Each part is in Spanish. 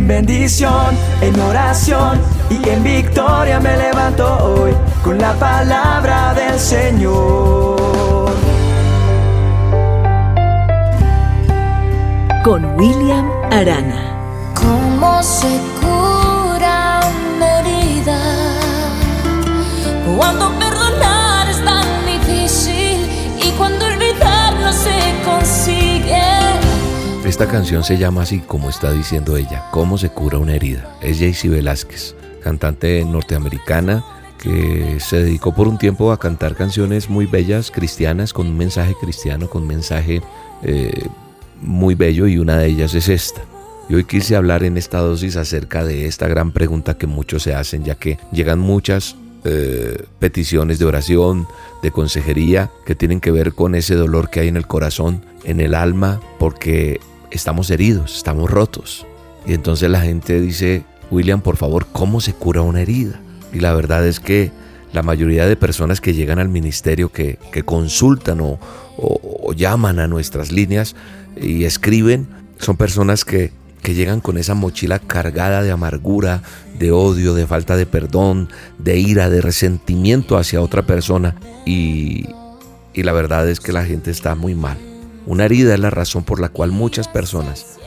En bendición, en oración y en victoria me levanto hoy con la palabra del Señor. Con William Arana. ¿Cómo se cura una herida? Cuando perdonar Esta canción se llama así como está diciendo ella, ¿Cómo se cura una herida? Es Jaycee Velázquez, cantante norteamericana que se dedicó por un tiempo a cantar canciones muy bellas, cristianas, con un mensaje cristiano, con un mensaje eh, muy bello y una de ellas es esta. Y hoy quise hablar en esta dosis acerca de esta gran pregunta que muchos se hacen, ya que llegan muchas eh, peticiones de oración, de consejería, que tienen que ver con ese dolor que hay en el corazón, en el alma, porque estamos heridos, estamos rotos. Y entonces la gente dice, William, por favor, ¿cómo se cura una herida? Y la verdad es que la mayoría de personas que llegan al ministerio, que, consultan o, llaman a nuestras líneas y escriben, son personas que, llegan con esa mochila cargada de amargura, de odio, de falta de perdón, de ira, de resentimiento hacia otra persona. Y la verdad es que la gente está muy mal. Una herida es la razón por la cual muchas personas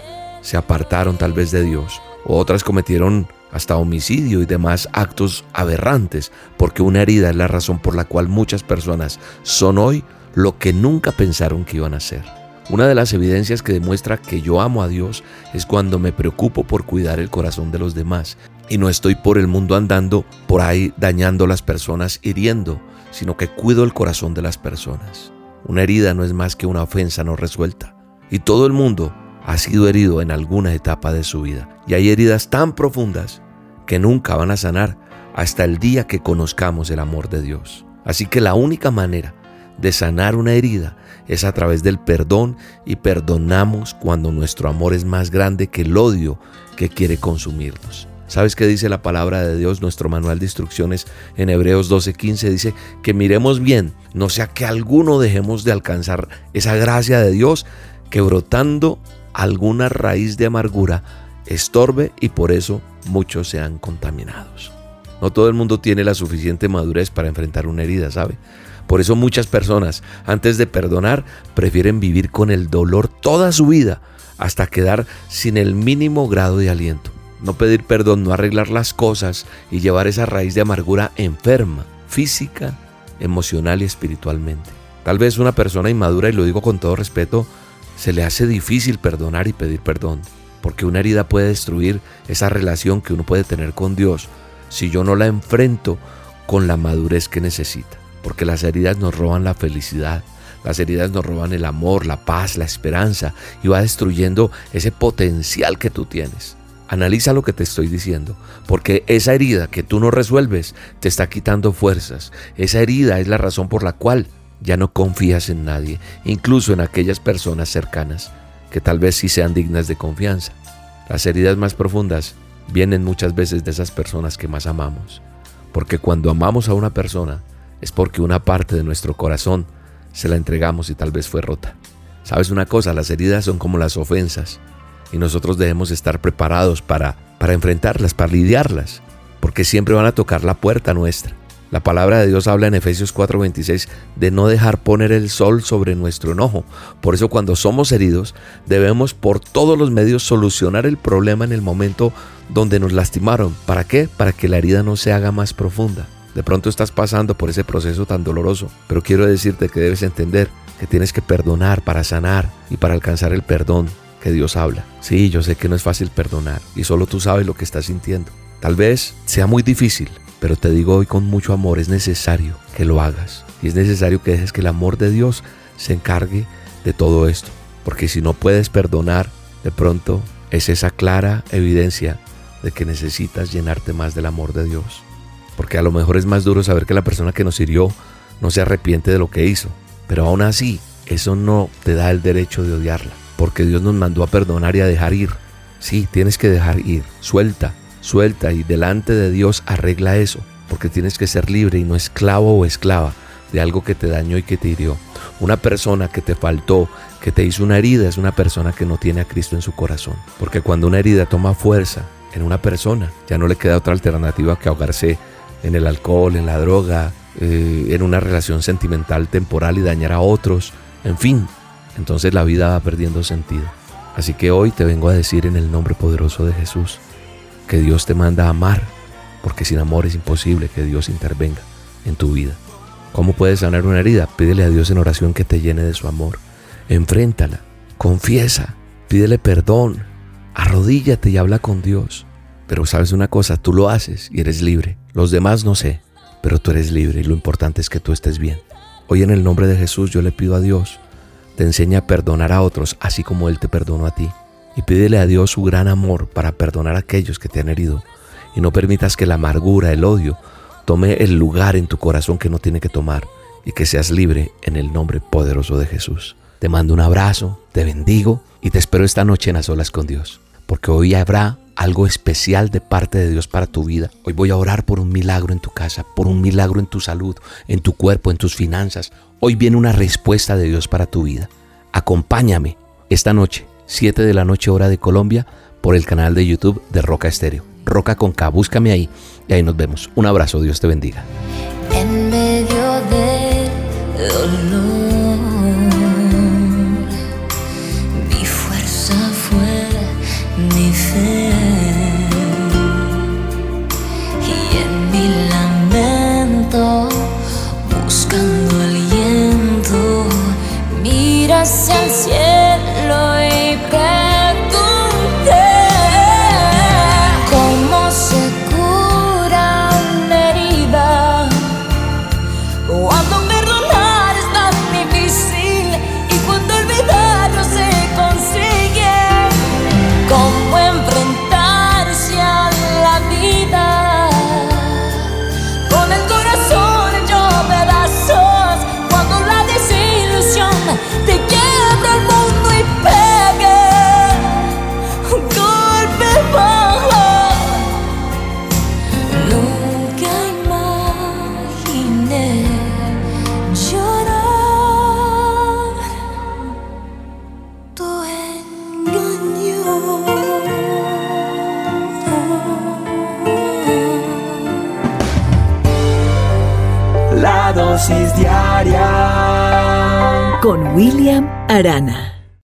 se apartaron tal vez de Dios, o otras cometieron hasta homicidio y demás actos aberrantes, porque una herida es la razón por la cual muchas personas son hoy lo que nunca pensaron que iban a ser. Una de las evidencias que demuestra que yo amo a Dios es cuando me preocupo por cuidar el corazón de los demás y no estoy por el mundo andando por ahí dañando a las personas, hiriendo, sino que cuido el corazón de las personas. Una herida no es más que una ofensa no resuelta. Y todo el mundo ha sido herido en alguna etapa de su vida. Y hay heridas tan profundas que nunca van a sanar hasta el día que conozcamos el amor de Dios. Así que la única manera de sanar una herida es a través del perdón y perdonamos cuando nuestro amor es más grande que el odio que quiere consumirnos. ¿Sabes qué dice la palabra de Dios? Nuestro manual de instrucciones en Hebreos 12:15 dice que miremos bien, no sea que alguno dejemos de alcanzar esa gracia de Dios que brotando alguna raíz de amargura estorbe y por eso muchos sean contaminados. No todo el mundo tiene la suficiente madurez para enfrentar una herida, ¿sabe? Por eso muchas personas, antes de perdonar, prefieren vivir con el dolor toda su vida hasta quedar sin el mínimo grado de aliento no pedir perdón, no arreglar las cosas y llevar esa raíz de amargura enferma, física, emocional y espiritualmente. Tal vez una persona inmadura, y lo digo con todo respeto, se le hace difícil perdonar y pedir perdón, porque una herida puede destruir esa relación que uno puede tener con Dios si yo no la enfrento con la madurez que necesita, porque las heridas nos roban la felicidad, las heridas nos roban el amor, la paz, la esperanza y va destruyendo ese potencial que tú tienes. Analiza lo que te estoy diciendo, porque esa herida que tú no resuelves te está quitando fuerzas. Esa herida es la razón por la cual ya no confías en nadie, incluso en aquellas personas cercanas, que tal vez sí sean dignas de confianza. Las heridas más profundas vienen muchas veces de esas personas que más amamos, porque cuando amamos a una persona es porque una parte de nuestro corazón se la entregamos y tal vez fue rota. ¿Sabes una cosa? Las heridas son como las ofensas y nosotros debemos estar preparados para, para enfrentarlas, para lidiarlas, porque siempre van a tocar la puerta nuestra. La palabra de Dios habla en Efesios 4:26 de no dejar poner el sol sobre nuestro enojo. Por eso cuando somos heridos debemos por todos los medios solucionar el problema en el momento donde nos lastimaron. ¿Para qué? Para que la herida no se haga más profunda. De pronto estás pasando por ese proceso tan doloroso, pero quiero decirte que debes entender que tienes que perdonar para sanar y para alcanzar el perdón que Dios habla. Sí, yo sé que no es fácil perdonar y solo tú sabes lo que estás sintiendo. Tal vez sea muy difícil, pero te digo hoy con mucho amor, es necesario que lo hagas. Y es necesario que dejes que el amor de Dios se encargue de todo esto. Porque si no puedes perdonar, de pronto es esa clara evidencia de que necesitas llenarte más del amor de Dios. Porque a lo mejor es más duro saber que la persona que nos hirió no se arrepiente de lo que hizo. Pero aún así, eso no te da el derecho de odiarla porque Dios nos mandó a perdonar y a dejar ir. Sí, tienes que dejar ir, suelta, suelta y delante de Dios arregla eso, porque tienes que ser libre y no esclavo o esclava de algo que te dañó y que te hirió. Una persona que te faltó, que te hizo una herida, es una persona que no tiene a Cristo en su corazón. Porque cuando una herida toma fuerza en una persona, ya no le queda otra alternativa que ahogarse en el alcohol, en la droga, eh, en una relación sentimental temporal y dañar a otros. En fin, entonces la vida va perdiendo sentido. Así que hoy te vengo a decir en el nombre poderoso de Jesús que Dios te manda a amar, porque sin amor es imposible que Dios intervenga en tu vida. ¿Cómo puedes sanar una herida? Pídele a Dios en oración que te llene de su amor. Enfréntala, confiesa, pídele perdón, arrodíllate y habla con Dios. Pero sabes una cosa, tú lo haces y eres libre. Los demás no sé, pero tú eres libre y lo importante es que tú estés bien. Hoy en el nombre de Jesús yo le pido a Dios, te enseña a perdonar a otros así como Él te perdonó a ti. Y pídele a Dios su gran amor para perdonar a aquellos que te han herido. Y no permitas que la amargura, el odio, tome el lugar en tu corazón que no tiene que tomar y que seas libre en el nombre poderoso de Jesús. Te mando un abrazo, te bendigo y te espero esta noche en las olas con Dios, porque hoy habrá algo especial de parte de Dios para tu vida. Hoy voy a orar por un milagro en tu casa, por un milagro en tu salud, en tu cuerpo, en tus finanzas. Hoy viene una respuesta de Dios para tu vida. Acompáñame esta noche, 7 de la noche hora de Colombia, por el canal de YouTube de Roca Estéreo. Roca con K, búscame ahí y ahí nos vemos. Un abrazo, Dios te bendiga. En medio Con William Arana.